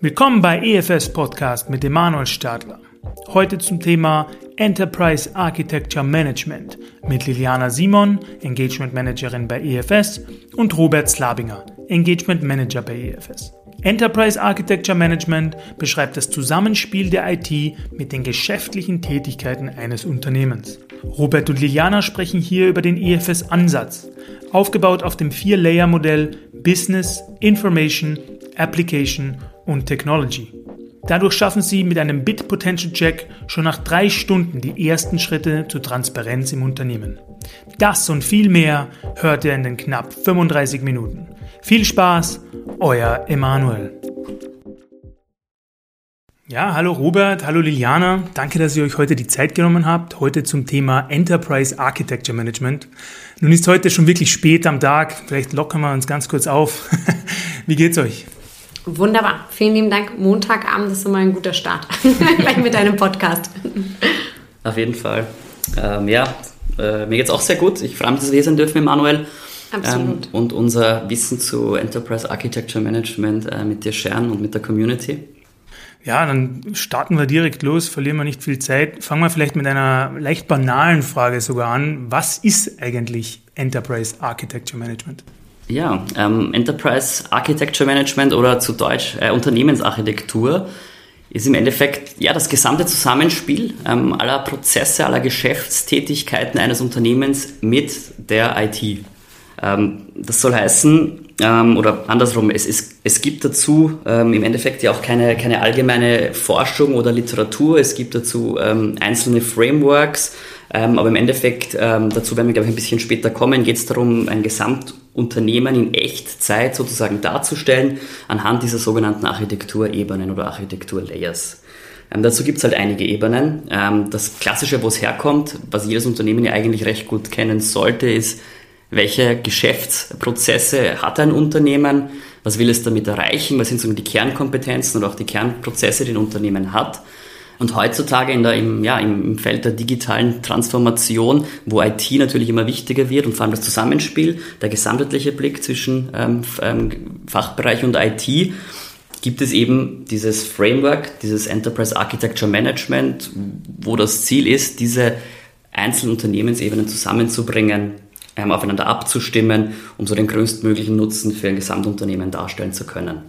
Willkommen bei EFS Podcast mit Emanuel Stadler. Heute zum Thema Enterprise Architecture Management mit Liliana Simon, Engagement Managerin bei EFS und Robert Slabinger, Engagement Manager bei EFS. Enterprise Architecture Management beschreibt das Zusammenspiel der IT mit den geschäftlichen Tätigkeiten eines Unternehmens. Robert und Liliana sprechen hier über den EFS-Ansatz, aufgebaut auf dem Vier-Layer-Modell Business, Information, Application und Technology. Dadurch schaffen Sie mit einem Bit Potential Check schon nach drei Stunden die ersten Schritte zur Transparenz im Unternehmen. Das und viel mehr hört ihr in den knapp 35 Minuten. Viel Spaß, euer Emanuel. Ja, hallo Robert, hallo Liliana. Danke, dass ihr euch heute die Zeit genommen habt. Heute zum Thema Enterprise Architecture Management. Nun ist heute schon wirklich spät am Tag. Vielleicht lockern wir uns ganz kurz auf. Wie geht's euch? Wunderbar. Vielen lieben Dank. Montagabend ist immer ein guter Start. Gleich mit deinem Podcast. Auf jeden Fall. Ähm, ja, äh, mir es auch sehr gut. Ich freue mich, dass wir hier sein dürfen, Emanuel. Absolut. Ähm, und unser Wissen zu Enterprise Architecture Management äh, mit dir scheren und mit der Community. Ja, dann starten wir direkt los, verlieren wir nicht viel Zeit. Fangen wir vielleicht mit einer leicht banalen Frage sogar an. Was ist eigentlich Enterprise Architecture Management? Ja, ähm, Enterprise Architecture Management oder zu Deutsch äh, Unternehmensarchitektur ist im Endeffekt ja das gesamte Zusammenspiel ähm, aller Prozesse, aller Geschäftstätigkeiten eines Unternehmens mit der IT. Ähm, das soll heißen, ähm, oder andersrum, es, es, es gibt dazu ähm, im Endeffekt ja auch keine, keine allgemeine Forschung oder Literatur, es gibt dazu ähm, einzelne Frameworks, ähm, aber im Endeffekt, ähm, dazu werden wir, glaube ich, ein bisschen später kommen, geht es darum, ein Gesamtunternehmen in Echtzeit sozusagen darzustellen, anhand dieser sogenannten Architekturebenen oder Architekturlayers. Ähm, dazu gibt es halt einige Ebenen. Ähm, das Klassische, wo es herkommt, was jedes Unternehmen ja eigentlich recht gut kennen sollte, ist, welche Geschäftsprozesse hat ein Unternehmen, was will es damit erreichen, was sind so die Kernkompetenzen und auch die Kernprozesse, die ein Unternehmen hat. Und heutzutage in der, im, ja, im Feld der digitalen Transformation, wo IT natürlich immer wichtiger wird und vor allem das Zusammenspiel, der gesamtheitliche Blick zwischen ähm, ähm Fachbereich und IT, gibt es eben dieses Framework, dieses Enterprise Architecture Management, wo das Ziel ist, diese einzelnen Unternehmensebenen zusammenzubringen, ähm, aufeinander abzustimmen, um so den größtmöglichen Nutzen für ein Gesamtunternehmen darstellen zu können.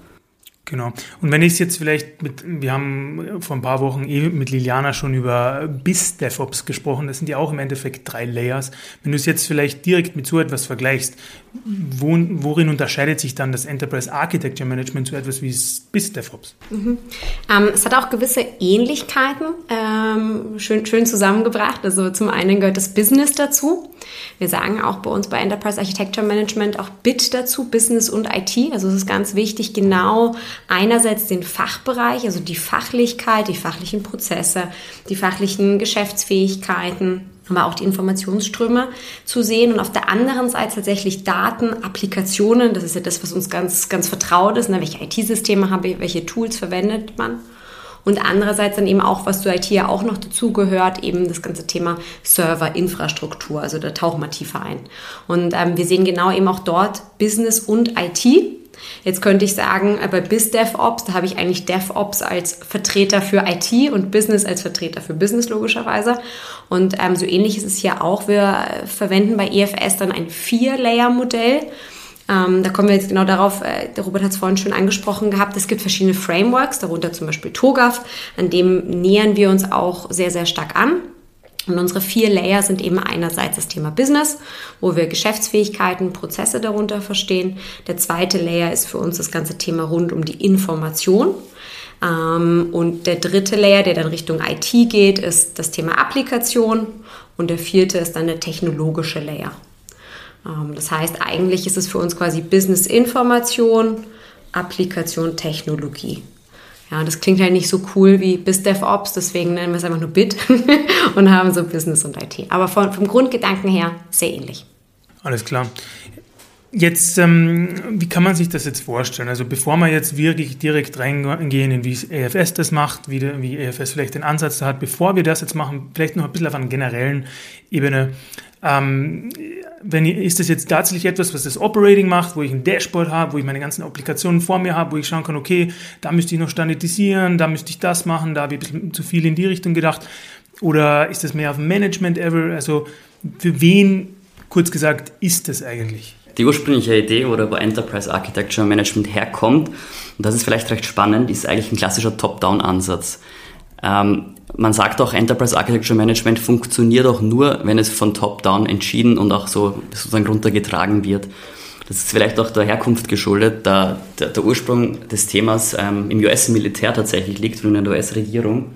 Genau. Und wenn ich es jetzt vielleicht mit, wir haben vor ein paar Wochen eh mit Liliana schon über BIS DevOps gesprochen, das sind ja auch im Endeffekt drei Layers. Wenn du es jetzt vielleicht direkt mit so etwas vergleichst, worin unterscheidet sich dann das Enterprise Architecture Management zu etwas wie BIS DevOps? Mhm. Ähm, es hat auch gewisse Ähnlichkeiten, ähm, schön, schön zusammengebracht. Also zum einen gehört das Business dazu. Wir sagen auch bei uns bei Enterprise Architecture Management auch BIT dazu, Business und IT. Also es ist ganz wichtig, genau einerseits den Fachbereich, also die Fachlichkeit, die fachlichen Prozesse, die fachlichen Geschäftsfähigkeiten, aber auch die Informationsströme zu sehen und auf der anderen Seite tatsächlich Daten, Applikationen, das ist ja das, was uns ganz, ganz vertraut ist, ne? welche IT-Systeme habe ich, welche Tools verwendet man und andererseits dann eben auch, was zu IT ja auch noch dazugehört, eben das ganze Thema Serverinfrastruktur. Also da tauchen wir tiefer ein. Und ähm, wir sehen genau eben auch dort Business und IT. Jetzt könnte ich sagen, bei BizDevOps, da habe ich eigentlich DevOps als Vertreter für IT und Business als Vertreter für Business logischerweise. Und ähm, so ähnlich ist es hier auch. Wir verwenden bei EFS dann ein Vier-Layer-Modell. Ähm, da kommen wir jetzt genau darauf, äh, der Robert hat es vorhin schon angesprochen gehabt, es gibt verschiedene Frameworks, darunter zum Beispiel TOGAF, an dem nähern wir uns auch sehr, sehr stark an. Und unsere vier Layer sind eben einerseits das Thema Business, wo wir Geschäftsfähigkeiten, Prozesse darunter verstehen. Der zweite Layer ist für uns das ganze Thema rund um die Information. Ähm, und der dritte Layer, der dann Richtung IT geht, ist das Thema Applikation. Und der vierte ist dann der technologische Layer. Ähm, das heißt, eigentlich ist es für uns quasi Business-Information, Applikation, Technologie. Ja, das klingt halt nicht so cool wie BizDevOps, deswegen nennen wir es einfach nur Bit und haben so Business und IT. Aber vom, vom Grundgedanken her sehr ähnlich. Alles klar. Jetzt, ähm, wie kann man sich das jetzt vorstellen? Also bevor wir jetzt wirklich direkt reingehen, in wie EFS das macht, wie, der, wie EFS vielleicht den Ansatz da hat, bevor wir das jetzt machen, vielleicht noch ein bisschen auf einer generellen Ebene. Ähm, wenn, ist das jetzt tatsächlich etwas, was das Operating macht, wo ich ein Dashboard habe, wo ich meine ganzen Applikationen vor mir habe, wo ich schauen kann, okay, da müsste ich noch standardisieren, da müsste ich das machen, da habe ich ein bisschen zu viel in die Richtung gedacht. Oder ist das mehr auf Management-Level? Also für wen, kurz gesagt, ist das eigentlich? Die ursprüngliche Idee oder wo Enterprise Architecture Management herkommt, und das ist vielleicht recht spannend, ist eigentlich ein klassischer Top-Down-Ansatz. Ähm, man sagt auch, Enterprise Architecture Management funktioniert auch nur, wenn es von Top-Down entschieden und auch so sozusagen runtergetragen wird. Das ist vielleicht auch der Herkunft geschuldet, da der, der Ursprung des Themas ähm, im US-Militär tatsächlich liegt und in der US-Regierung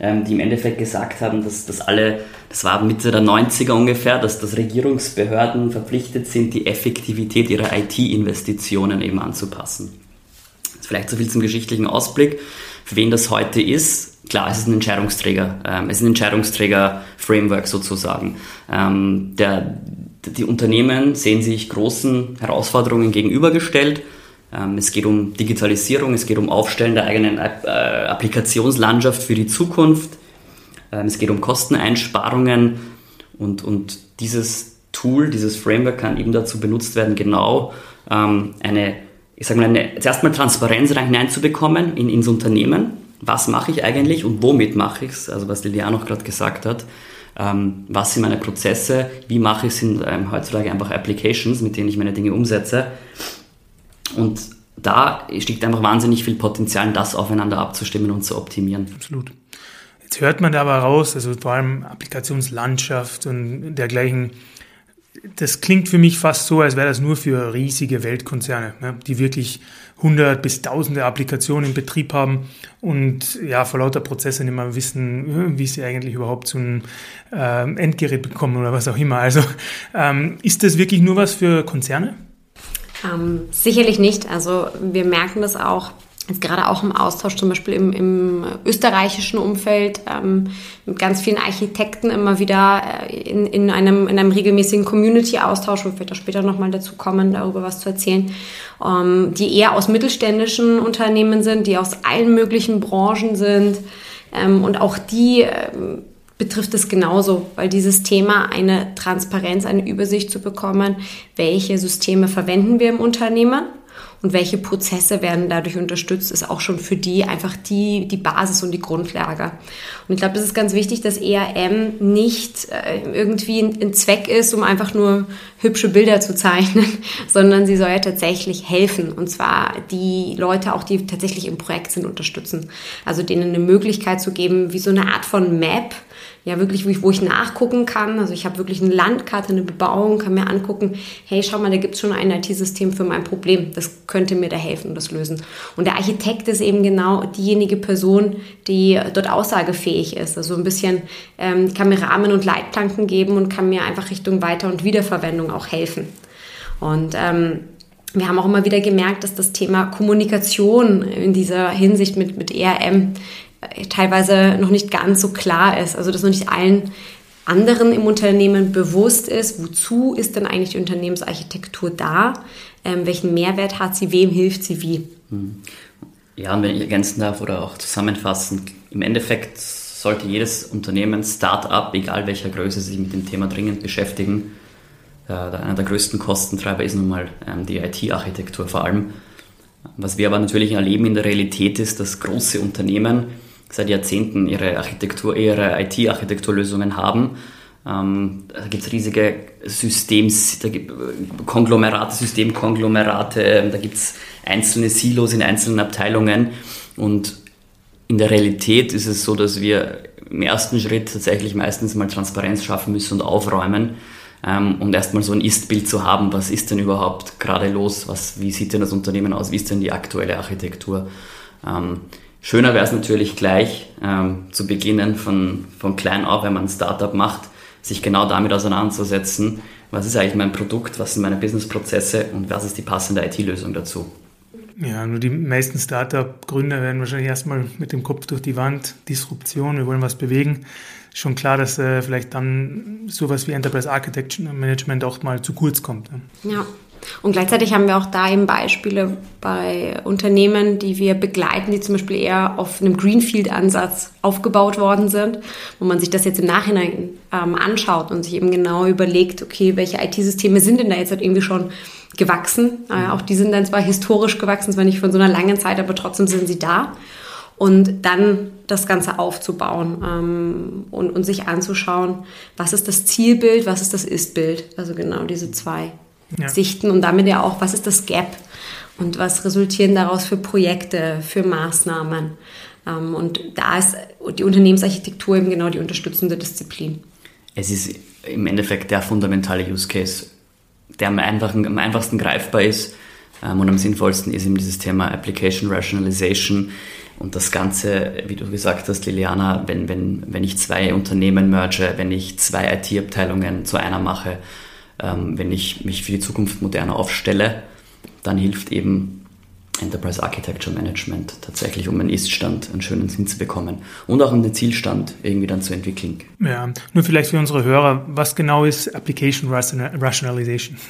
ähm, die im Endeffekt gesagt haben, dass, dass alle, das war Mitte der 90er ungefähr, dass, dass Regierungsbehörden verpflichtet sind, die Effektivität ihrer IT-Investitionen eben anzupassen. Vielleicht so viel zum geschichtlichen Ausblick. Für wen das heute ist, klar, es ist ein Entscheidungsträger, ähm, es ist ein Entscheidungsträger-Framework sozusagen. Ähm, der, die Unternehmen sehen sich großen Herausforderungen gegenübergestellt es geht um Digitalisierung, es geht um Aufstellen der eigenen äh, Applikationslandschaft für die Zukunft. Ähm, es geht um Kosteneinsparungen und, und dieses Tool, dieses Framework kann eben dazu benutzt werden, genau ähm, eine, ich sage mal, eine, zuerst mal Transparenz hineinzubekommen in, ins Unternehmen. Was mache ich eigentlich und womit mache ich es? Also was Lilian auch gerade gesagt hat. was sind meine Prozesse? Wie mache ich es in heutzutage einfach Applications, mit denen ich meine Dinge umsetze? Und da steckt einfach wahnsinnig viel Potenzial, das aufeinander abzustimmen und zu optimieren. Absolut. Jetzt hört man da aber raus, also vor allem Applikationslandschaft und dergleichen. Das klingt für mich fast so, als wäre das nur für riesige Weltkonzerne, ne, die wirklich hundert bis tausende Applikationen in Betrieb haben und ja, vor lauter Prozesse nicht mehr wissen, wie sie eigentlich überhaupt zu einem äh, Endgerät bekommen oder was auch immer. Also ähm, ist das wirklich nur was für Konzerne? Ähm, sicherlich nicht. Also wir merken das auch jetzt gerade auch im Austausch zum Beispiel im, im österreichischen Umfeld ähm, mit ganz vielen Architekten immer wieder äh, in, in, einem, in einem regelmäßigen Community-Austausch, wo wir da später nochmal dazu kommen, darüber was zu erzählen, ähm, die eher aus mittelständischen Unternehmen sind, die aus allen möglichen Branchen sind ähm, und auch die ähm, betrifft es genauso, weil dieses Thema eine Transparenz, eine Übersicht zu bekommen, welche Systeme verwenden wir im Unternehmen und welche Prozesse werden dadurch unterstützt, ist auch schon für die einfach die, die Basis und die Grundlage. Und ich glaube, es ist ganz wichtig, dass ERM nicht äh, irgendwie ein Zweck ist, um einfach nur hübsche Bilder zu zeichnen, sondern sie soll ja tatsächlich helfen. Und zwar die Leute auch, die tatsächlich im Projekt sind, unterstützen. Also denen eine Möglichkeit zu geben, wie so eine Art von Map, ja wirklich, wo ich, wo ich nachgucken kann. Also ich habe wirklich eine Landkarte, eine Bebauung, kann mir angucken, hey, schau mal, da gibt es schon ein IT-System für mein Problem. Das könnte mir da helfen und das lösen. Und der Architekt ist eben genau diejenige Person, die dort aussagefähig ist. Also ein bisschen ähm, kann mir Rahmen und Leitplanken geben und kann mir einfach Richtung Weiter- und Wiederverwendung auch helfen. Und ähm, wir haben auch immer wieder gemerkt, dass das Thema Kommunikation in dieser Hinsicht mit, mit ERM teilweise noch nicht ganz so klar ist. Also dass noch nicht allen anderen im Unternehmen bewusst ist, wozu ist denn eigentlich die Unternehmensarchitektur da, ähm, welchen Mehrwert hat sie, wem hilft sie wie. Hm. Ja, und wenn ich ergänzen darf oder auch zusammenfassen, im Endeffekt sollte jedes Unternehmen, Start-up, egal welcher Größe, sich mit dem Thema dringend beschäftigen. Äh, einer der größten Kostentreiber ist nun mal ähm, die IT-Architektur vor allem. Was wir aber natürlich erleben in der Realität ist, dass große Unternehmen seit Jahrzehnten ihre Architektur, ihre IT-Architekturlösungen haben. Ähm, da gibt es riesige Systems, da gibt Konglomerate, Systemkonglomerate, da gibt es einzelne Silos in einzelnen Abteilungen und in der Realität ist es so, dass wir im ersten Schritt tatsächlich meistens mal Transparenz schaffen müssen und aufräumen ähm, und erstmal so ein Ist-Bild zu haben, was ist denn überhaupt gerade los, was, wie sieht denn das Unternehmen aus, wie ist denn die aktuelle Architektur. Ähm, Schöner wäre es natürlich gleich ähm, zu beginnen von, von klein auf, wenn man ein Startup macht, sich genau damit auseinanderzusetzen, was ist eigentlich mein Produkt, was sind meine Businessprozesse und was ist die passende IT-Lösung dazu. Ja, nur die meisten Startup-Gründer werden wahrscheinlich erstmal mit dem Kopf durch die Wand, Disruption, wir wollen was bewegen. Schon klar, dass äh, vielleicht dann sowas wie Enterprise Architecture Management auch mal zu kurz kommt. Ja, Und gleichzeitig haben wir auch da eben Beispiele bei Unternehmen, die wir begleiten, die zum Beispiel eher auf einem Greenfield-Ansatz aufgebaut worden sind, wo man sich das jetzt im Nachhinein ähm, anschaut und sich eben genau überlegt, okay, welche IT-Systeme sind denn da jetzt halt irgendwie schon gewachsen? Äh, auch die sind dann zwar historisch gewachsen, zwar nicht von so einer langen Zeit, aber trotzdem sind sie da. Und dann das Ganze aufzubauen ähm, und, und sich anzuschauen, was ist das Zielbild, was ist das Ist-Bild. Also genau diese zwei ja. Sichten und damit ja auch, was ist das Gap und was resultieren daraus für Projekte, für Maßnahmen. Ähm, und da ist die Unternehmensarchitektur eben genau die unterstützende Disziplin. Es ist im Endeffekt der fundamentale Use Case, der am, einfachen, am einfachsten greifbar ist ähm, und am sinnvollsten ist eben dieses Thema Application Rationalization. Und das Ganze, wie du gesagt hast, Liliana, wenn, wenn, wenn ich zwei Unternehmen merge, wenn ich zwei IT-Abteilungen zu einer mache, ähm, wenn ich mich für die Zukunft moderner aufstelle, dann hilft eben Enterprise Architecture Management tatsächlich, um einen Ist-Stand, einen schönen Sinn zu bekommen und auch einen Zielstand irgendwie dann zu entwickeln. Ja, nur vielleicht für unsere Hörer, was genau ist Application Rationalization?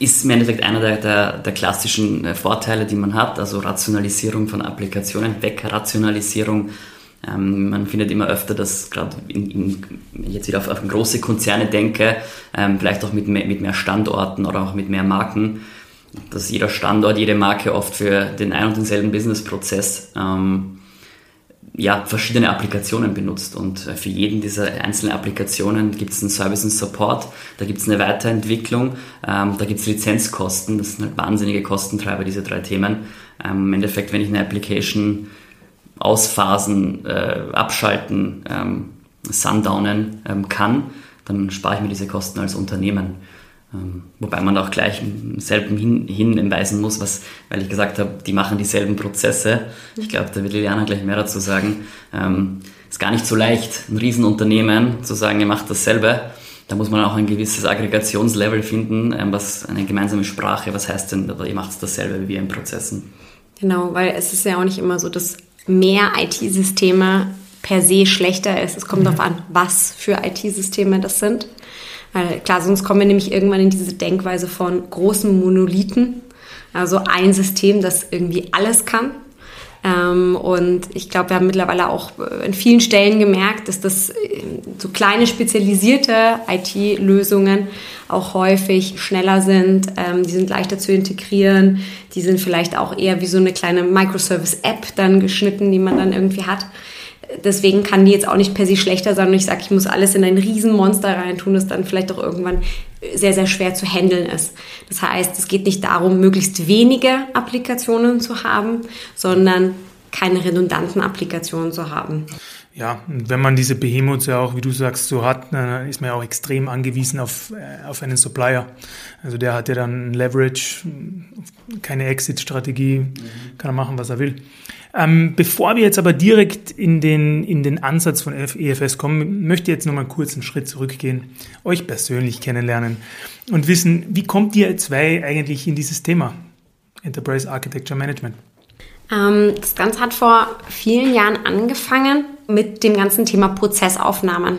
Ist im Endeffekt einer der, der, der klassischen äh, Vorteile, die man hat, also Rationalisierung von Applikationen, Wegrationalisierung ähm, man findet immer öfter, dass gerade jetzt wieder auf, auf, große Konzerne denke, ähm, vielleicht auch mit mehr, mit mehr Standorten oder auch mit mehr Marken, dass jeder Standort, jede Marke oft für den ein und denselben Businessprozess ähm, ja, verschiedene Applikationen benutzt. Und äh, für jeden dieser einzelnen Applikationen gibt es einen Service und Support, da gibt es eine Weiterentwicklung, ähm, da gibt es Lizenzkosten, das sind halt wahnsinnige Kostentreiber, diese drei Themen. Ähm, Im Endeffekt, wenn ich eine Application ausphasen, äh, abschalten, ähm, sundownen ähm, kann, dann spare ich mir diese Kosten als Unternehmen. Ähm, wobei man auch gleich im selben hin, hinweisen muss, was, weil ich gesagt habe, die machen dieselben Prozesse. Ich glaube, da wird Liliana gleich mehr dazu sagen. Ähm, ist gar nicht so leicht, ein Riesenunternehmen zu sagen, ihr macht dasselbe. Da muss man auch ein gewisses Aggregationslevel finden, ähm, was eine gemeinsame Sprache, was heißt denn, ihr macht dasselbe wie wir in Prozessen. Genau, weil es ist ja auch nicht immer so, dass mehr IT-Systeme per se schlechter ist. Es kommt mhm. darauf an, was für IT-Systeme das sind. Weil klar, sonst kommen wir nämlich irgendwann in diese Denkweise von großen Monolithen. Also ein System, das irgendwie alles kann. Ähm, und ich glaube, wir haben mittlerweile auch in vielen Stellen gemerkt, dass das äh, so kleine spezialisierte IT-Lösungen auch häufig schneller sind, ähm, die sind leichter zu integrieren, die sind vielleicht auch eher wie so eine kleine Microservice-App dann geschnitten, die man dann irgendwie hat. Deswegen kann die jetzt auch nicht per se schlechter sein. Und ich sage, ich muss alles in ein Riesenmonster reintun, das dann vielleicht auch irgendwann sehr, sehr schwer zu handeln ist. Das heißt, es geht nicht darum, möglichst wenige Applikationen zu haben, sondern keine redundanten Applikationen zu haben. Ja, wenn man diese Behemoths ja auch, wie du sagst, so hat, dann ist man ja auch extrem angewiesen auf, äh, auf einen Supplier. Also der hat ja dann Leverage, keine Exit-Strategie, kann er machen, was er will. Ähm, bevor wir jetzt aber direkt in den, in den Ansatz von EFS kommen, möchte ich jetzt nochmal kurz einen Schritt zurückgehen, euch persönlich kennenlernen und wissen, wie kommt ihr zwei eigentlich in dieses Thema Enterprise Architecture Management? Ähm, das Ganze hat vor vielen Jahren angefangen mit dem ganzen Thema Prozessaufnahmen.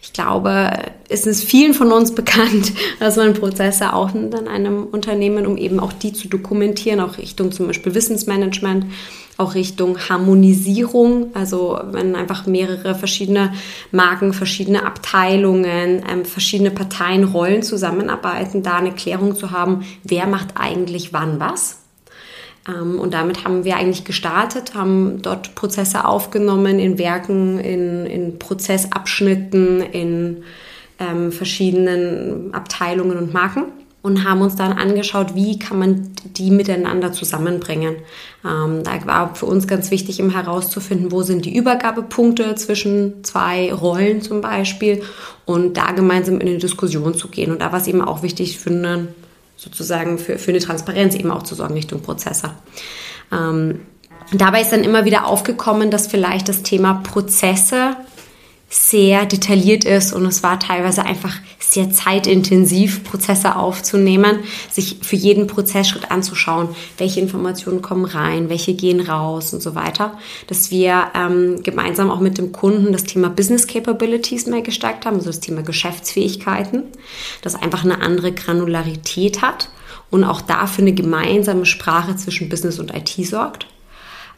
Ich glaube, es ist vielen von uns bekannt, dass man Prozesse aufnimmt an einem Unternehmen, um eben auch die zu dokumentieren, auch Richtung zum Beispiel Wissensmanagement, auch Richtung Harmonisierung, also wenn einfach mehrere verschiedene Marken, verschiedene Abteilungen, ähm, verschiedene Parteien, Rollen zusammenarbeiten, da eine Klärung zu haben, wer macht eigentlich wann was. Ähm, und damit haben wir eigentlich gestartet, haben dort Prozesse aufgenommen in Werken, in, in Prozessabschnitten, in ähm, verschiedenen Abteilungen und Marken und haben uns dann angeschaut, wie kann man die miteinander zusammenbringen. Ähm, da war für uns ganz wichtig, eben herauszufinden, wo sind die Übergabepunkte zwischen zwei Rollen zum Beispiel und da gemeinsam in eine Diskussion zu gehen. Und da war es eben auch wichtig für einen sozusagen für, für eine Transparenz eben auch zu sorgen Richtung Prozesse. Ähm, dabei ist dann immer wieder aufgekommen, dass vielleicht das Thema Prozesse sehr detailliert ist und es war teilweise einfach sehr zeitintensiv, Prozesse aufzunehmen, sich für jeden Prozessschritt anzuschauen, welche Informationen kommen rein, welche gehen raus und so weiter, dass wir ähm, gemeinsam auch mit dem Kunden das Thema Business Capabilities mehr gestärkt haben, also das Thema Geschäftsfähigkeiten, das einfach eine andere Granularität hat und auch dafür eine gemeinsame Sprache zwischen Business und IT sorgt.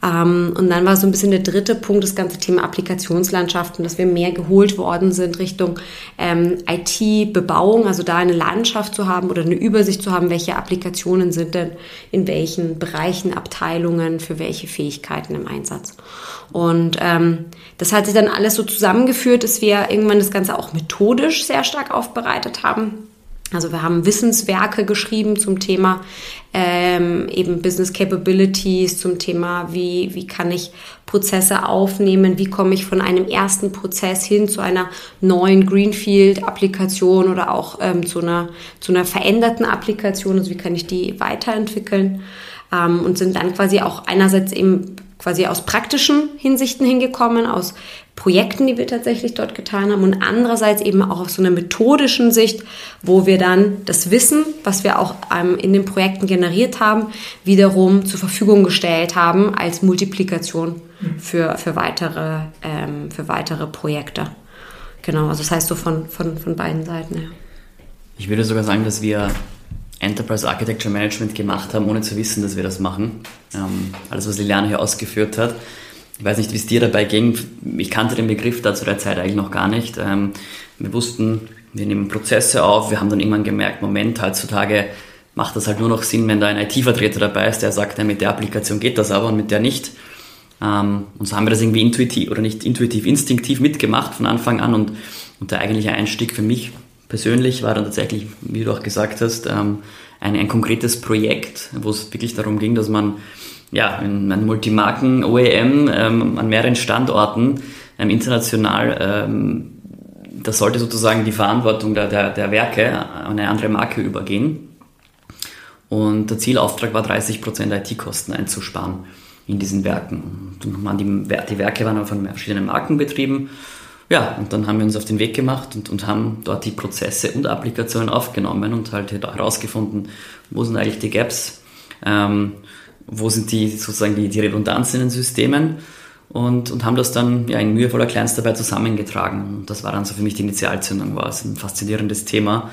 Ähm, und dann war so ein bisschen der dritte Punkt das ganze Thema Applikationslandschaften, dass wir mehr geholt worden sind Richtung ähm, IT-Bebauung, also da eine Landschaft zu haben oder eine Übersicht zu haben, welche Applikationen sind denn in welchen Bereichen, Abteilungen, für welche Fähigkeiten im Einsatz. Und ähm, das hat sich dann alles so zusammengeführt, dass wir irgendwann das Ganze auch methodisch sehr stark aufbereitet haben also wir haben Wissenswerke geschrieben zum Thema ähm, eben Business Capabilities, zum Thema, wie, wie kann ich Prozesse aufnehmen, wie komme ich von einem ersten Prozess hin zu einer neuen Greenfield-Applikation oder auch ähm, zu, einer, zu einer veränderten Applikation, also wie kann ich die weiterentwickeln? Ähm, und sind dann quasi auch einerseits eben quasi aus praktischen Hinsichten hingekommen, aus Projekten, die wir tatsächlich dort getan haben und andererseits eben auch aus so einer methodischen Sicht, wo wir dann das Wissen, was wir auch ähm, in den Projekten generiert haben, wiederum zur Verfügung gestellt haben als Multiplikation für, für, weitere, ähm, für weitere Projekte. Genau, also das heißt so von, von, von beiden Seiten. Ja. Ich würde sogar sagen, dass wir Enterprise Architecture Management gemacht haben, ohne zu wissen, dass wir das machen. Ähm, alles, was Liliane hier ausgeführt hat. Ich weiß nicht, wie es dir dabei ging. Ich kannte den Begriff da zu der Zeit eigentlich noch gar nicht. Ähm, wir wussten, wir nehmen Prozesse auf. Wir haben dann irgendwann gemerkt, Moment, heutzutage macht das halt nur noch Sinn, wenn da ein IT-Vertreter dabei ist, der sagt, ja, mit der Applikation geht das aber und mit der nicht. Ähm, und so haben wir das irgendwie intuitiv oder nicht intuitiv, instinktiv mitgemacht von Anfang an und, und der eigentliche Einstieg für mich persönlich war dann tatsächlich, wie du auch gesagt hast, ähm, ein, ein konkretes Projekt, wo es wirklich darum ging, dass man ja, in einem Multimarken-OEM ähm, an mehreren Standorten ähm, international, ähm, das sollte sozusagen die Verantwortung der, der, der Werke an eine andere Marke übergehen. Und der Zielauftrag war 30% IT-Kosten einzusparen in diesen Werken. Und die, die Werke waren von verschiedenen Marken betrieben. Ja, und dann haben wir uns auf den Weg gemacht und, und haben dort die Prozesse und Applikationen aufgenommen und halt herausgefunden, wo sind eigentlich die Gaps. Ähm, wo sind die sozusagen die, die Redundanzen in den Systemen und, und haben das dann ja in mühevoller Kleinstarbeit zusammengetragen. Und das war dann so für mich die Initialzündung, war es ein faszinierendes Thema,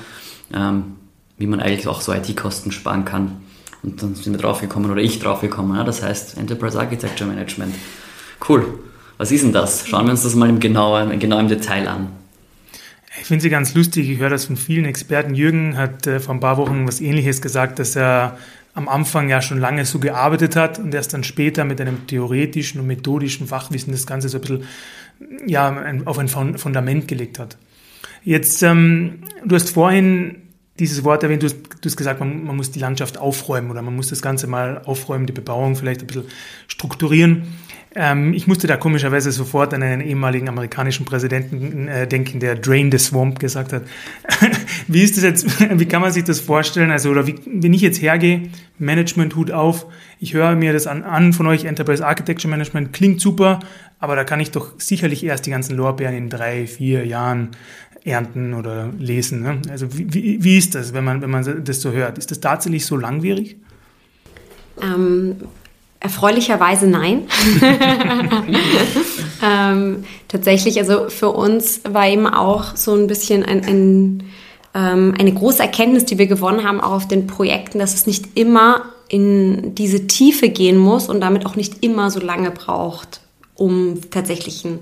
ähm, wie man eigentlich auch so IT-Kosten sparen kann. Und dann sind wir draufgekommen, oder ich draufgekommen, ja, das heißt Enterprise Architecture Management. Cool. Was ist denn das? Schauen wir uns das mal im genau, genau im Detail an. Ich finde sie ganz lustig. Ich höre das von vielen Experten. Jürgen hat äh, vor ein paar Wochen was Ähnliches gesagt, dass er am Anfang ja schon lange so gearbeitet hat und erst dann später mit einem theoretischen und methodischen Fachwissen das Ganze so ein bisschen ja, auf ein Fundament gelegt hat. Jetzt, ähm, du hast vorhin dieses Wort erwähnt, du hast, du hast gesagt, man, man muss die Landschaft aufräumen oder man muss das Ganze mal aufräumen, die Bebauung vielleicht ein bisschen strukturieren. Ähm, ich musste da komischerweise sofort an einen ehemaligen amerikanischen Präsidenten äh, denken, der Drain the Swamp gesagt hat. wie ist das jetzt, wie kann man sich das vorstellen? Also, oder wie, wenn ich jetzt hergehe, Management-Hut auf, ich höre mir das an, an von euch, Enterprise Architecture Management, klingt super, aber da kann ich doch sicherlich erst die ganzen Lorbeeren in drei, vier Jahren ernten oder lesen. Ne? Also wie, wie, wie ist das, wenn man, wenn man das so hört? Ist das tatsächlich so langwierig? Ähm, Erfreulicherweise nein. ähm, tatsächlich, also für uns war eben auch so ein bisschen ein, ein, ähm, eine große Erkenntnis, die wir gewonnen haben, auch auf den Projekten, dass es nicht immer in diese Tiefe gehen muss und damit auch nicht immer so lange braucht, um tatsächlichen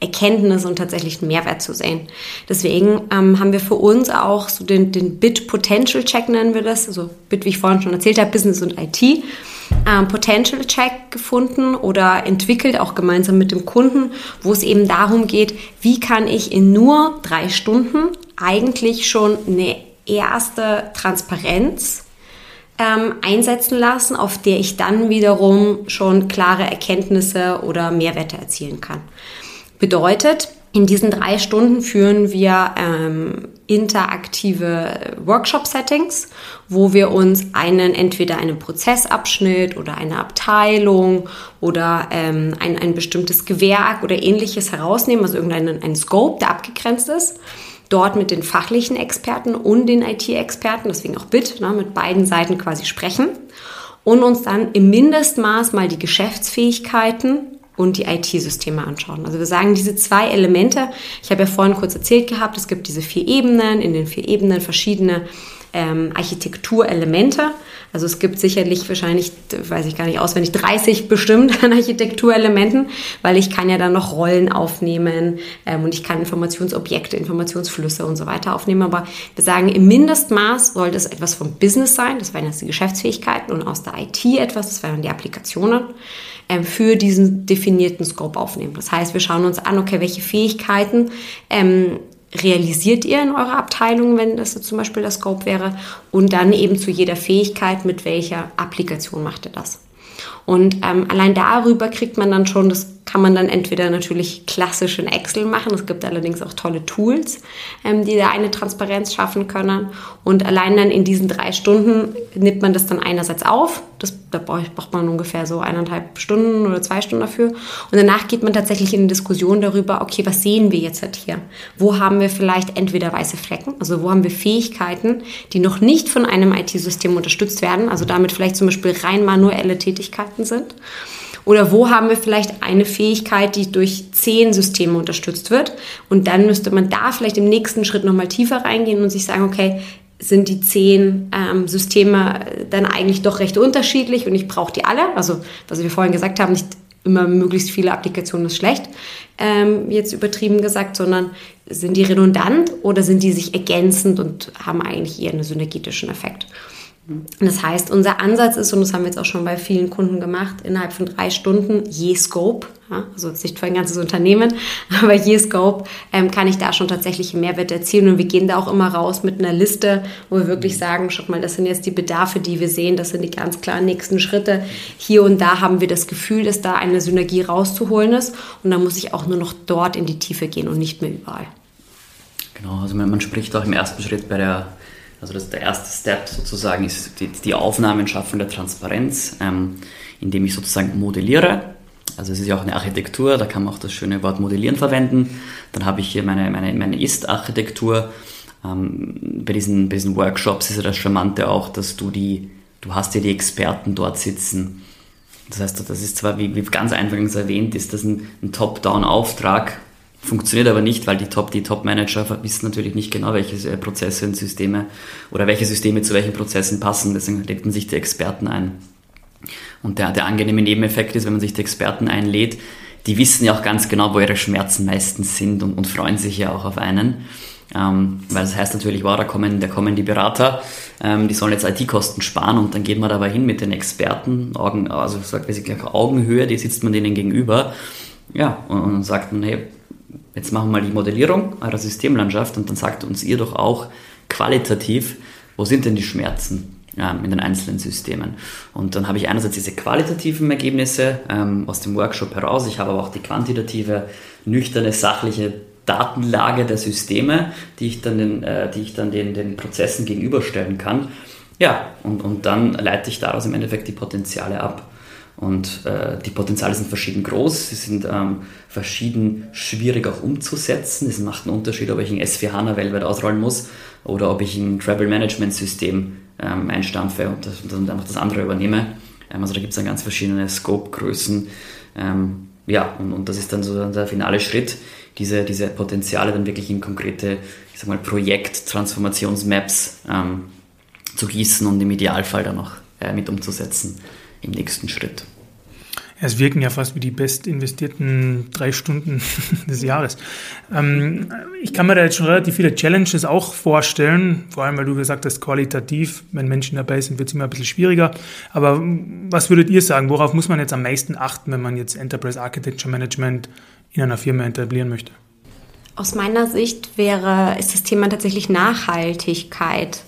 Erkenntnis und tatsächlichen Mehrwert zu sehen. Deswegen ähm, haben wir für uns auch so den, den Bit Potential Check nennen wir das, also Bit, wie ich vorhin schon erzählt habe, Business und IT ähm, Potential Check gefunden oder entwickelt, auch gemeinsam mit dem Kunden, wo es eben darum geht, wie kann ich in nur drei Stunden eigentlich schon eine erste Transparenz ähm, einsetzen lassen, auf der ich dann wiederum schon klare Erkenntnisse oder Mehrwerte erzielen kann. Bedeutet, in diesen drei Stunden führen wir ähm, interaktive Workshop-Settings, wo wir uns einen entweder einen Prozessabschnitt oder eine Abteilung oder ähm, ein, ein bestimmtes Gewerk oder ähnliches herausnehmen, also irgendeinen einen Scope, der abgegrenzt ist. Dort mit den fachlichen Experten und den IT-Experten, deswegen auch BIT, ne, mit beiden Seiten quasi sprechen und uns dann im Mindestmaß mal die Geschäftsfähigkeiten und die IT-Systeme anschauen. Also wir sagen, diese zwei Elemente, ich habe ja vorhin kurz erzählt gehabt, es gibt diese vier Ebenen, in den vier Ebenen verschiedene ähm, Architekturelemente. Also es gibt sicherlich wahrscheinlich, weiß ich gar nicht auswendig, 30 bestimmt an Architekturelementen, weil ich kann ja dann noch Rollen aufnehmen ähm, und ich kann Informationsobjekte, Informationsflüsse und so weiter aufnehmen. Aber wir sagen, im Mindestmaß sollte es etwas vom Business sein, das wären jetzt die Geschäftsfähigkeiten und aus der IT etwas, das wären die Applikationen ähm, für diesen definierten Scope aufnehmen. Das heißt, wir schauen uns an, okay, welche Fähigkeiten ähm, realisiert ihr in eurer Abteilung, wenn das zum Beispiel der Scope wäre, und dann eben zu jeder Fähigkeit, mit welcher Applikation macht ihr das. Und ähm, allein darüber kriegt man dann schon das kann man dann entweder natürlich klassisch in Excel machen. Es gibt allerdings auch tolle Tools, ähm, die da eine Transparenz schaffen können. Und allein dann in diesen drei Stunden nimmt man das dann einerseits auf. Das, da braucht man ungefähr so eineinhalb Stunden oder zwei Stunden dafür. Und danach geht man tatsächlich in eine Diskussion darüber, okay, was sehen wir jetzt halt hier? Wo haben wir vielleicht entweder weiße Flecken, also wo haben wir Fähigkeiten, die noch nicht von einem IT-System unterstützt werden, also damit vielleicht zum Beispiel rein manuelle Tätigkeiten sind. Oder wo haben wir vielleicht eine Fähigkeit, die durch zehn Systeme unterstützt wird? Und dann müsste man da vielleicht im nächsten Schritt nochmal tiefer reingehen und sich sagen, okay, sind die zehn ähm, Systeme dann eigentlich doch recht unterschiedlich und ich brauche die alle. Also, was wir vorhin gesagt haben, nicht immer möglichst viele Applikationen ist schlecht, ähm, jetzt übertrieben gesagt, sondern sind die redundant oder sind die sich ergänzend und haben eigentlich eher einen synergetischen Effekt. Das heißt, unser Ansatz ist, und das haben wir jetzt auch schon bei vielen Kunden gemacht, innerhalb von drei Stunden je Scope, ja, also nicht für ein ganzes Unternehmen, aber je Scope ähm, kann ich da schon tatsächlich einen Mehrwert erzielen. Und wir gehen da auch immer raus mit einer Liste, wo wir wirklich sagen, schaut mal, das sind jetzt die Bedarfe, die wir sehen, das sind die ganz klaren nächsten Schritte. Hier und da haben wir das Gefühl, dass da eine Synergie rauszuholen ist. Und dann muss ich auch nur noch dort in die Tiefe gehen und nicht mehr überall. Genau, also man spricht auch im ersten Schritt bei der also das, der erste Step sozusagen ist die, die Aufnahme und Schaffung der Transparenz, ähm, indem ich sozusagen modelliere. Also es ist ja auch eine Architektur, da kann man auch das schöne Wort modellieren verwenden. Dann habe ich hier meine, meine, meine Ist-Architektur. Ähm, bei, diesen, bei diesen Workshops ist ja das Charmante auch, dass du die, du hast ja die Experten dort sitzen. Das heißt, das ist zwar, wie, wie ganz eingangs erwähnt, ist das ein, ein Top-Down-Auftrag, Funktioniert aber nicht, weil die Top, die Top-Manager wissen natürlich nicht genau, welche äh, Prozesse und Systeme oder welche Systeme zu welchen Prozessen passen. Deswegen man sich die Experten ein. Und der, der angenehme Nebeneffekt ist, wenn man sich die Experten einlädt, die wissen ja auch ganz genau, wo ihre Schmerzen meistens sind und, und freuen sich ja auch auf einen. Ähm, weil das heißt natürlich, wow, da kommen, da kommen die Berater, ähm, die sollen jetzt IT-Kosten sparen und dann geht man dabei hin mit den Experten, Augen, also sagt gleich Augenhöhe, die sitzt man denen gegenüber, ja, und, und sagt man, hey, jetzt machen wir mal die Modellierung eurer Systemlandschaft und dann sagt uns ihr doch auch qualitativ, wo sind denn die Schmerzen ähm, in den einzelnen Systemen. Und dann habe ich einerseits diese qualitativen Ergebnisse ähm, aus dem Workshop heraus, ich habe aber auch die quantitative, nüchterne, sachliche Datenlage der Systeme, die ich dann den, äh, die ich dann den, den Prozessen gegenüberstellen kann. Ja, und, und dann leite ich daraus im Endeffekt die Potenziale ab. Und äh, die Potenziale sind verschieden groß, sie sind ähm, verschieden schwierig auch umzusetzen. Es macht einen Unterschied, ob ich ein S4 HANA weltweit ausrollen muss oder ob ich ein Travel Management System ähm, einstampfe und, das, und, einfach das andere übernehme. Ähm, also da gibt es dann ganz verschiedene Scope-Größen. Ähm, ja, und, und das ist dann so der finale Schritt, diese, diese Potenziale dann wirklich in konkrete, ich sag mal, Projekt-Transformationsmaps ähm, zu gießen und im Idealfall dann auch äh, mit umzusetzen im nächsten Schritt. Es wirken ja fast wie die best investierten drei Stunden des Jahres. Ähm, ich kann mir da jetzt schon relativ viele Challenges auch vorstellen, vor allem weil du gesagt hast, qualitativ, wenn Menschen dabei sind, wird es immer ein bisschen schwieriger. Aber was würdet ihr sagen, worauf muss man jetzt am meisten achten, wenn man jetzt Enterprise Architecture Management in einer Firma etablieren möchte? Aus meiner Sicht wäre, ist das Thema tatsächlich Nachhaltigkeit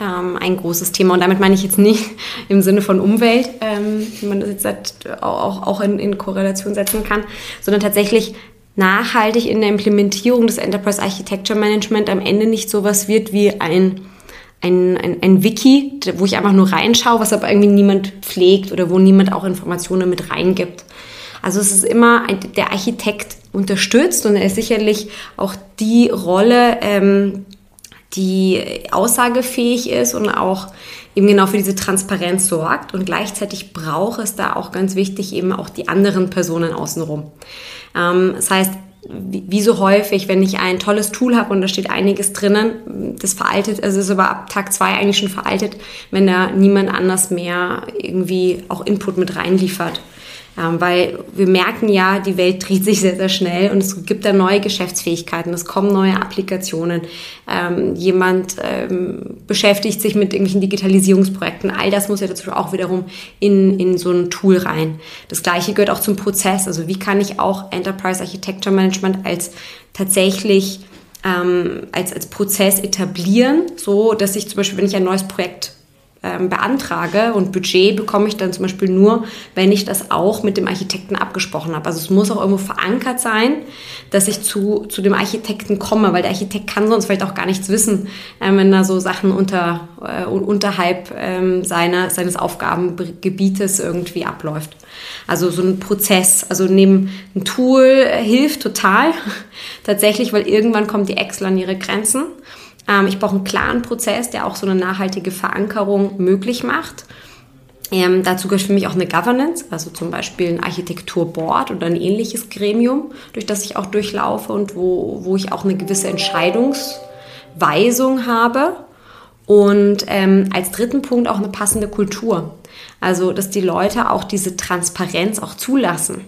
ähm, ein großes Thema. Und damit meine ich jetzt nicht im Sinne von Umwelt, ähm, wie man das jetzt auch, auch in, in Korrelation setzen kann, sondern tatsächlich nachhaltig in der Implementierung des Enterprise Architecture Management am Ende nicht sowas wird wie ein, ein, ein, ein Wiki, wo ich einfach nur reinschaue, was aber irgendwie niemand pflegt oder wo niemand auch Informationen mit reingibt. Also es ist immer ein, der Architekt unterstützt und er ist sicherlich auch die Rolle, ähm, die aussagefähig ist und auch eben genau für diese Transparenz sorgt. Und gleichzeitig braucht es da auch ganz wichtig eben auch die anderen Personen außenrum. Ähm, das heißt, wie so häufig, wenn ich ein tolles Tool habe und da steht einiges drinnen, das veraltet, also ist aber ab Tag zwei eigentlich schon veraltet, wenn da niemand anders mehr irgendwie auch Input mit reinliefert. Ähm, weil wir merken ja, die Welt dreht sich sehr, sehr schnell und es gibt da neue Geschäftsfähigkeiten, es kommen neue Applikationen. Ähm, jemand ähm, beschäftigt sich mit irgendwelchen Digitalisierungsprojekten. All das muss ja dazu auch wiederum in, in so ein Tool rein. Das gleiche gehört auch zum Prozess. Also wie kann ich auch Enterprise Architecture Management als tatsächlich ähm, als, als Prozess etablieren, so dass ich zum Beispiel, wenn ich ein neues Projekt ähm, beantrage und Budget bekomme ich dann zum Beispiel nur, wenn ich das auch mit dem Architekten abgesprochen habe. Also es muss auch irgendwo verankert sein, dass ich zu, zu dem Architekten komme, weil der Architekt kann sonst vielleicht auch gar nichts wissen, äh, wenn da so Sachen unter, äh, unterhalb ähm, seiner, seines Aufgabengebietes irgendwie abläuft. Also so ein Prozess, also neben ein Tool äh, hilft total tatsächlich, weil irgendwann kommt die Excel an ihre Grenzen ähm, ich brauche einen klaren Prozess, der auch so eine nachhaltige Verankerung möglich macht. Ähm, dazu gehört für mich auch eine Governance, also zum Beispiel ein Architekturboard oder ein ähnliches Gremium, durch das ich auch durchlaufe und wo, wo ich auch eine gewisse Entscheidungsweisung habe. Und ähm, als dritten Punkt auch eine passende Kultur. Also, dass die Leute auch diese Transparenz auch zulassen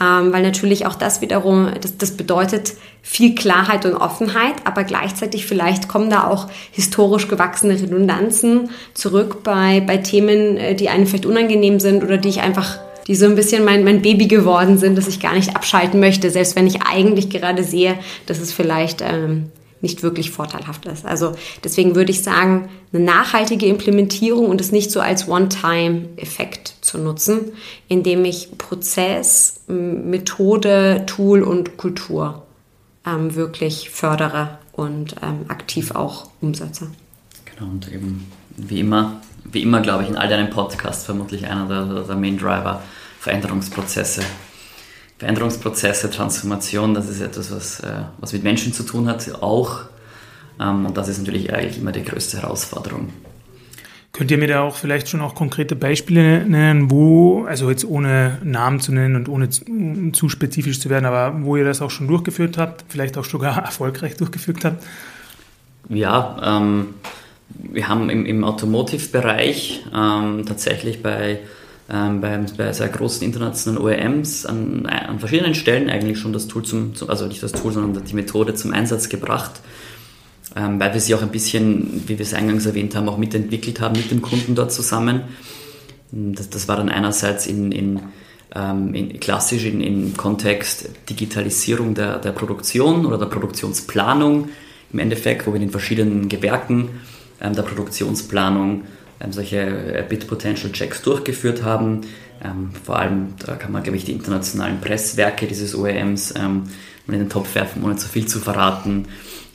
ähm, weil natürlich auch das wiederum, das, das bedeutet viel Klarheit und Offenheit, aber gleichzeitig vielleicht kommen da auch historisch gewachsene Redundanzen zurück bei, bei Themen, äh, die einem vielleicht unangenehm sind oder die ich einfach die so ein bisschen mein, mein Baby geworden sind, dass ich gar nicht abschalten möchte, selbst wenn ich eigentlich gerade sehe, dass es vielleicht ähm, nicht wirklich vorteilhaft ist. Also deswegen würde ich sagen, eine nachhaltige Implementierung und es nicht so als One-Time-Effekt zu nutzen, indem ich Prozess, Methode, Tool und Kultur ähm, wirklich fördere und ähm, aktiv auch umsetze. Genau, und eben wie immer, wie immer glaube ich in all deinen Podcasts vermutlich einer der, der Main Driver, Veränderungsprozesse Veränderungsprozesse, Transformation, das ist etwas, was, äh, was mit Menschen zu tun hat, auch. Ähm, und das ist natürlich eigentlich immer die größte Herausforderung. Könnt ihr mir da auch vielleicht schon auch konkrete Beispiele nennen, wo, also jetzt ohne Namen zu nennen und ohne zu, zu spezifisch zu werden, aber wo ihr das auch schon durchgeführt habt, vielleicht auch sogar erfolgreich durchgeführt habt? Ja, ähm, wir haben im, im Automotive-Bereich ähm, tatsächlich bei ähm, bei, bei, sehr großen internationalen OEMs an, an, verschiedenen Stellen eigentlich schon das Tool zum, zum, also nicht das Tool, sondern die Methode zum Einsatz gebracht, ähm, weil wir sie auch ein bisschen, wie wir es eingangs erwähnt haben, auch mitentwickelt haben mit dem Kunden dort zusammen. Das, das war dann einerseits in, in, ähm, in klassisch in, im Kontext Digitalisierung der, der Produktion oder der Produktionsplanung im Endeffekt, wo wir in den verschiedenen Gewerken ähm, der Produktionsplanung solche äh, Bit Potential Checks durchgeführt haben. Ähm, vor allem, da kann man, glaube ich, die internationalen Presswerke dieses OEMs ähm, in den Topf werfen, ohne zu viel zu verraten.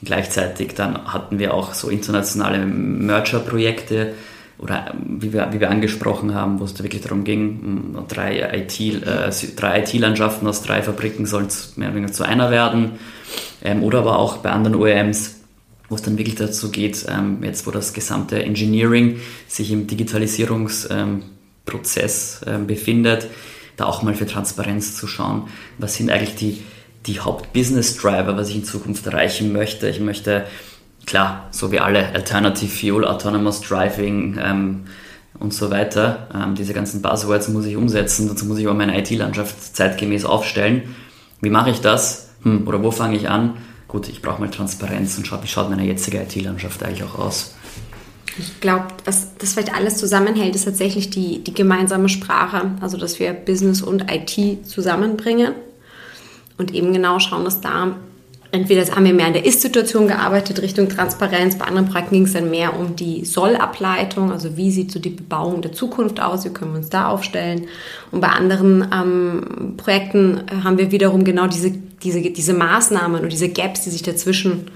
Gleichzeitig dann hatten wir auch so internationale Merger-Projekte oder ähm, wie wir, wie wir angesprochen haben, wo es da wirklich darum ging, drei IT, äh, drei IT-Landschaften aus drei Fabriken sollen mehr oder weniger zu einer werden. Ähm, oder aber auch bei anderen OEMs wo es dann wirklich dazu geht, ähm, jetzt wo das gesamte Engineering sich im Digitalisierungsprozess ähm, befindet, da auch mal für Transparenz zu schauen, was sind eigentlich die, die Haupt-Business-Driver, was ich in Zukunft erreichen möchte. Ich möchte, klar, so wie alle, Alternative Fuel, Autonomous Driving ähm, und so weiter, ähm, diese ganzen Buzzwords muss ich umsetzen, dazu muss ich aber meine IT-Landschaft zeitgemäß aufstellen. Wie mache ich das? Hm, oder wo fange ich an? Gut, ich brauche mal Transparenz und schaue, wie schaut meine jetzige IT-Landschaft eigentlich auch aus. Ich glaube, was das vielleicht alles zusammenhält, ist tatsächlich die, die gemeinsame Sprache. Also, dass wir Business und IT zusammenbringen und eben genau schauen, dass da entweder haben wir mehr in der Ist-Situation gearbeitet, Richtung Transparenz. Bei anderen Projekten ging es dann mehr um die Soll-Ableitung, also wie sieht so die Bebauung der Zukunft aus, wie können wir uns da aufstellen. Und bei anderen ähm, Projekten haben wir wiederum genau diese, diese, diese Maßnahmen und diese Gaps, die sich dazwischen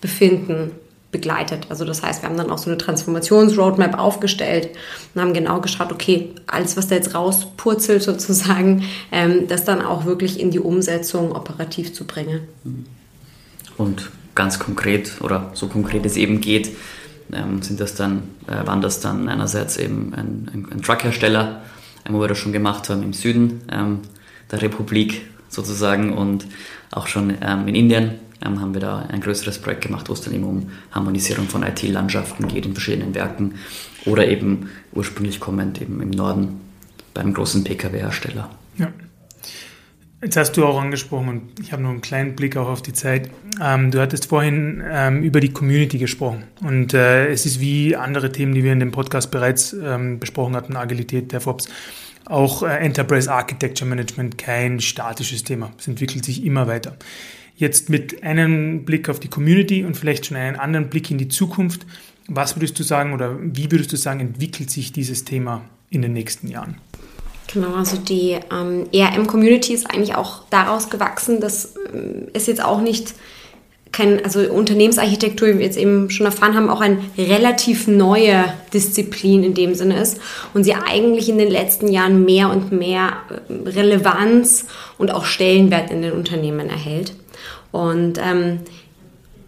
befinden, begleitet. Also das heißt, wir haben dann auch so eine Transformationsroadmap aufgestellt und haben genau geschaut, okay, alles, was da jetzt rauspurzelt sozusagen, ähm, das dann auch wirklich in die Umsetzung operativ zu bringen. Und ganz konkret oder so konkret es eben geht, ähm, sind das dann, äh, waren das dann einerseits eben ein, ein, ein Truckhersteller, wo wir das schon gemacht haben im Süden ähm, der Republik, sozusagen und auch schon ähm, in Indien ähm, haben wir da ein größeres Projekt gemacht, wo es dann eben um Harmonisierung von IT-Landschaften geht in verschiedenen Werken oder eben ursprünglich kommend eben im Norden beim großen Pkw-Hersteller. Ja. Jetzt hast du auch angesprochen, und ich habe nur einen kleinen Blick auch auf die Zeit. Ähm, du hattest vorhin ähm, über die Community gesprochen. Und äh, es ist wie andere Themen, die wir in dem Podcast bereits ähm, besprochen hatten, Agilität, DevOps, auch äh, Enterprise Architecture Management kein statisches Thema. Es entwickelt sich immer weiter. Jetzt mit einem Blick auf die Community und vielleicht schon einen anderen Blick in die Zukunft, was würdest du sagen oder wie würdest du sagen, entwickelt sich dieses Thema in den nächsten Jahren? Genau, also die ähm, ERM-Community ist eigentlich auch daraus gewachsen, dass ähm, es jetzt auch nicht kein, also Unternehmensarchitektur, wie wir jetzt eben schon erfahren haben, auch eine relativ neue Disziplin in dem Sinne ist und sie eigentlich in den letzten Jahren mehr und mehr äh, Relevanz und auch Stellenwert in den Unternehmen erhält. Und ähm,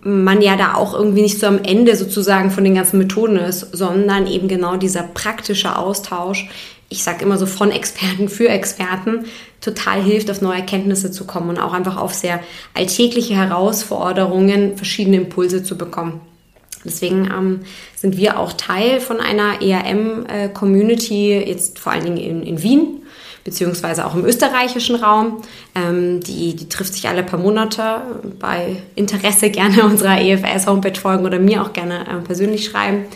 man ja da auch irgendwie nicht so am Ende sozusagen von den ganzen Methoden ist, sondern eben genau dieser praktische Austausch, ich sage immer so von Experten für Experten, total hilft, auf neue Erkenntnisse zu kommen und auch einfach auf sehr alltägliche Herausforderungen verschiedene Impulse zu bekommen. Deswegen ähm, sind wir auch Teil von einer ERM-Community, äh, jetzt vor allen Dingen in, in Wien, beziehungsweise auch im österreichischen Raum. Ähm, die, die trifft sich alle paar Monate. Bei Interesse gerne unserer EFS-Homepage folgen oder mir auch gerne äh, persönlich schreiben.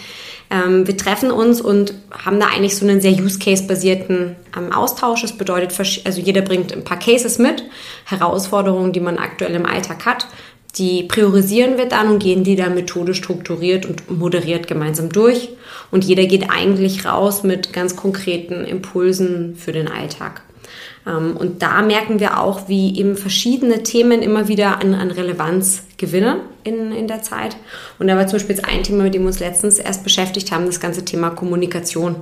Ähm, wir treffen uns und haben da eigentlich so einen sehr Use-Case-basierten ähm, Austausch. Das bedeutet, also jeder bringt ein paar Cases mit, Herausforderungen, die man aktuell im Alltag hat. Die priorisieren wir dann und gehen die dann methodisch strukturiert und moderiert gemeinsam durch. Und jeder geht eigentlich raus mit ganz konkreten Impulsen für den Alltag. Ähm, und da merken wir auch, wie eben verschiedene Themen immer wieder an, an Relevanz gewinnen in, in der Zeit. Und da war zum Beispiel jetzt ein Thema, mit dem wir uns letztens erst beschäftigt haben, das ganze Thema Kommunikation.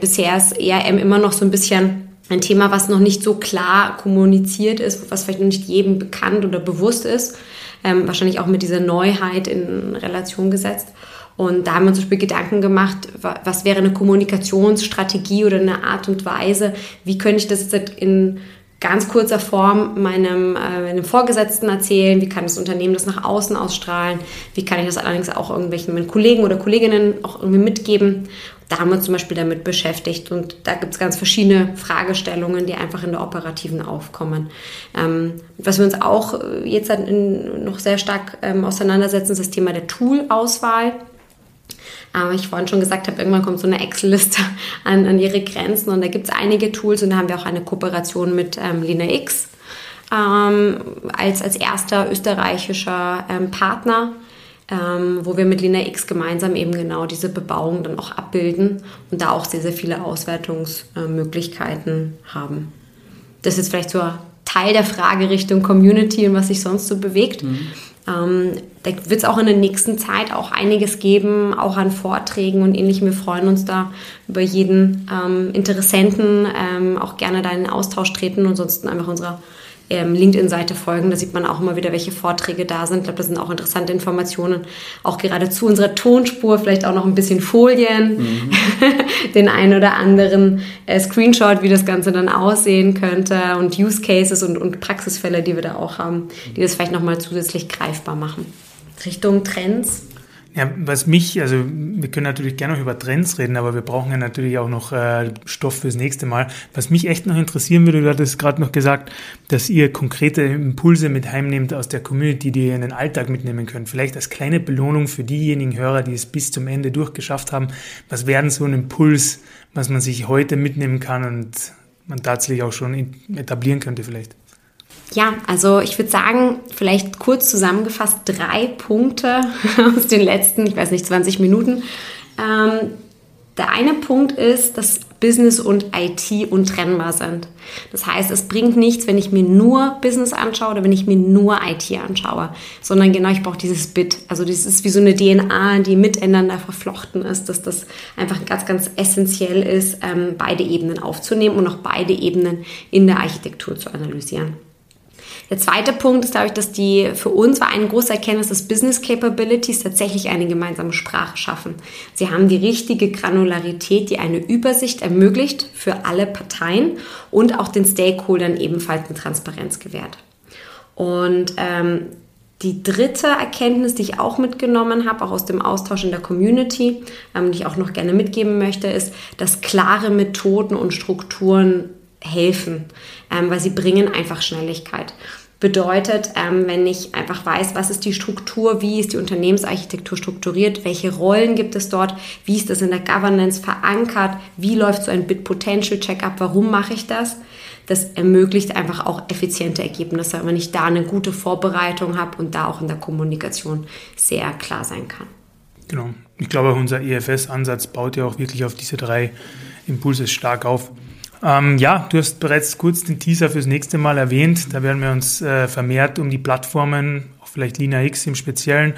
Bisher ist ERM immer noch so ein bisschen ein Thema, was noch nicht so klar kommuniziert ist, was vielleicht noch nicht jedem bekannt oder bewusst ist. Ähm, wahrscheinlich auch mit dieser Neuheit in Relation gesetzt. Und da haben wir uns zum Beispiel Gedanken gemacht, was wäre eine Kommunikationsstrategie oder eine Art und Weise, wie könnte ich das in ganz kurzer Form meinem, äh, meinem Vorgesetzten erzählen, wie kann das Unternehmen das nach außen ausstrahlen, wie kann ich das allerdings auch irgendwelchen meinen Kollegen oder Kolleginnen auch irgendwie mitgeben. Da haben wir uns zum Beispiel damit beschäftigt und da gibt es ganz verschiedene Fragestellungen, die einfach in der operativen aufkommen. Ähm, was wir uns auch äh, jetzt noch sehr stark ähm, auseinandersetzen, ist das Thema der Tool-Auswahl. Aber ich vorhin schon gesagt habe, irgendwann kommt so eine Excel-Liste an, an ihre Grenzen und da gibt es einige Tools und da haben wir auch eine Kooperation mit ähm, LinaX ähm, als, als erster österreichischer ähm, Partner, ähm, wo wir mit LinaX gemeinsam eben genau diese Bebauung dann auch abbilden und da auch sehr, sehr viele Auswertungsmöglichkeiten haben. Das ist vielleicht so Teil der Frage Richtung Community und was sich sonst so bewegt. Mhm. Ähm, da wird es auch in der nächsten Zeit auch einiges geben, auch an Vorträgen und ähnlichem. Wir freuen uns da über jeden ähm, Interessenten, ähm, auch gerne da in den Austausch treten und ansonsten einfach unserer ähm, LinkedIn-Seite folgen. Da sieht man auch immer wieder, welche Vorträge da sind. Ich glaube, das sind auch interessante Informationen. Auch gerade zu unserer Tonspur, vielleicht auch noch ein bisschen Folien, mhm. den einen oder anderen äh, Screenshot, wie das Ganze dann aussehen könnte und Use Cases und, und Praxisfälle, die wir da auch haben, die das vielleicht nochmal zusätzlich greifbar machen. Richtung Trends. Ja, was mich, also wir können natürlich gerne noch über Trends reden, aber wir brauchen ja natürlich auch noch äh, Stoff fürs nächste Mal. Was mich echt noch interessieren würde, du hattest gerade noch gesagt, dass ihr konkrete Impulse mit heimnehmt aus der Community, die ihr in den Alltag mitnehmen könnt. Vielleicht als kleine Belohnung für diejenigen Hörer, die es bis zum Ende durchgeschafft haben. Was wäre denn so ein Impuls, was man sich heute mitnehmen kann und man tatsächlich auch schon etablieren könnte vielleicht? Ja, also ich würde sagen, vielleicht kurz zusammengefasst drei Punkte aus den letzten, ich weiß nicht, 20 Minuten. Ähm, der eine Punkt ist, dass Business und IT untrennbar sind. Das heißt, es bringt nichts, wenn ich mir nur Business anschaue oder wenn ich mir nur IT anschaue, sondern genau, ich brauche dieses Bit. Also das ist wie so eine DNA, die miteinander verflochten ist, dass das einfach ganz, ganz essentiell ist, ähm, beide Ebenen aufzunehmen und auch beide Ebenen in der Architektur zu analysieren. Der zweite Punkt ist, glaube ich, dass die für uns war ein großer Erkenntnis, dass Business Capabilities tatsächlich eine gemeinsame Sprache schaffen. Sie haben die richtige Granularität, die eine Übersicht ermöglicht für alle Parteien und auch den Stakeholdern ebenfalls eine Transparenz gewährt. Und ähm, die dritte Erkenntnis, die ich auch mitgenommen habe, auch aus dem Austausch in der Community, ähm, die ich auch noch gerne mitgeben möchte, ist, dass klare Methoden und Strukturen helfen, ähm, weil sie bringen einfach Schnelligkeit. Bedeutet, ähm, wenn ich einfach weiß, was ist die Struktur, wie ist die Unternehmensarchitektur strukturiert, welche Rollen gibt es dort, wie ist das in der Governance verankert, wie läuft so ein Bit Potential Checkup, warum mache ich das? Das ermöglicht einfach auch effiziente Ergebnisse, wenn ich da eine gute Vorbereitung habe und da auch in der Kommunikation sehr klar sein kann. Genau. Ich glaube, unser EFS-Ansatz baut ja auch wirklich auf diese drei Impulse stark auf. Ähm, ja, du hast bereits kurz den Teaser fürs nächste Mal erwähnt. Da werden wir uns äh, vermehrt um die Plattformen, auch vielleicht Lina X im Speziellen,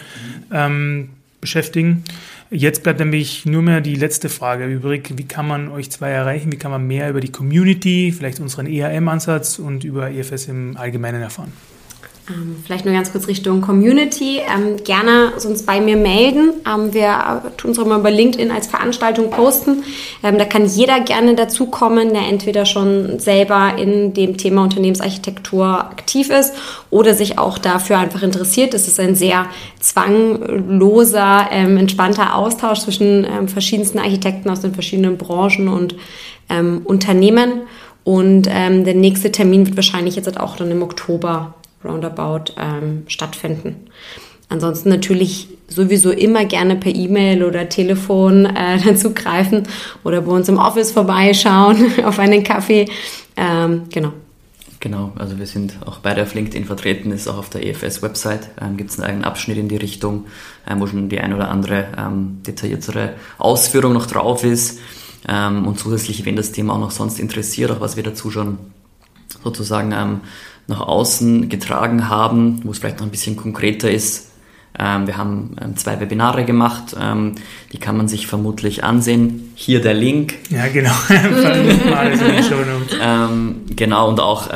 ähm, beschäftigen. Jetzt bleibt nämlich nur mehr die letzte Frage übrig. Wie kann man euch zwei erreichen? Wie kann man mehr über die Community, vielleicht unseren ERM-Ansatz und über EFS im Allgemeinen erfahren? Ähm, vielleicht nur ganz kurz Richtung Community. Ähm, gerne sonst bei mir melden. Ähm, wir tun es auch mal über LinkedIn als Veranstaltung posten. Ähm, da kann jeder gerne dazukommen, der entweder schon selber in dem Thema Unternehmensarchitektur aktiv ist oder sich auch dafür einfach interessiert. Es ist ein sehr zwangloser, ähm, entspannter Austausch zwischen ähm, verschiedensten Architekten aus den verschiedenen Branchen und Unternehmen. Und der nächste Termin wird wahrscheinlich jetzt auch dann im Oktober roundabout ähm, stattfinden. Ansonsten natürlich sowieso immer gerne per E-Mail oder Telefon äh, dazu greifen oder bei uns im Office vorbeischauen auf einen Kaffee. Ähm, genau. Genau, also wir sind auch beide auf LinkedIn vertreten, ist auch auf der EFS-Website, ähm, gibt es einen eigenen Abschnitt in die Richtung, ähm, wo schon die ein oder andere ähm, detailliertere Ausführung noch drauf ist. Ähm, und zusätzlich, wenn das Thema auch noch sonst interessiert, auch was wir dazu schon sozusagen ähm, nach außen getragen haben, wo es vielleicht noch ein bisschen konkreter ist. Ähm, wir haben ähm, zwei Webinare gemacht, ähm, die kann man sich vermutlich ansehen. Hier der Link. Ja, genau. genau, und auch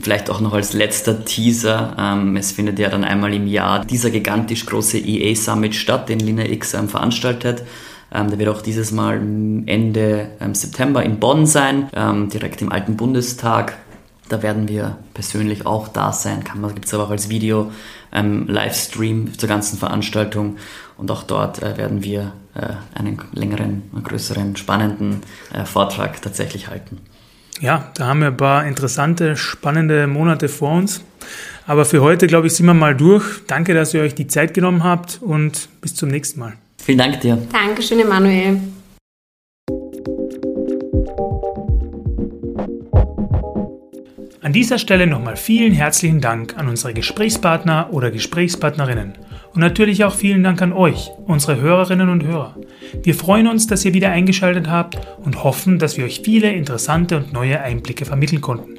vielleicht auch noch als letzter Teaser. Es findet ja dann einmal im Jahr dieser gigantisch große EA Summit statt, den LinaX veranstaltet. der wird auch dieses Mal Ende September in Bonn sein, direkt im alten Bundestag. Da werden wir persönlich auch da sein. Gibt es aber auch als Video ähm, Livestream zur ganzen Veranstaltung. Und auch dort äh, werden wir äh, einen längeren, größeren, spannenden äh, Vortrag tatsächlich halten. Ja, da haben wir ein paar interessante, spannende Monate vor uns. Aber für heute, glaube ich, sind wir mal durch. Danke, dass ihr euch die Zeit genommen habt und bis zum nächsten Mal. Vielen Dank dir. Dankeschön, Emanuel. Dieser Stelle nochmal vielen herzlichen Dank an unsere Gesprächspartner oder Gesprächspartnerinnen und natürlich auch vielen Dank an euch, unsere Hörerinnen und Hörer. Wir freuen uns, dass ihr wieder eingeschaltet habt und hoffen, dass wir euch viele interessante und neue Einblicke vermitteln konnten.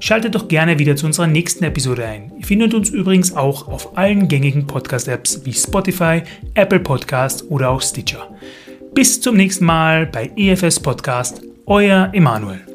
Schaltet doch gerne wieder zu unserer nächsten Episode ein. Ihr findet uns übrigens auch auf allen gängigen Podcast-Apps wie Spotify, Apple Podcast oder auch Stitcher. Bis zum nächsten Mal bei EFS Podcast, euer Emanuel.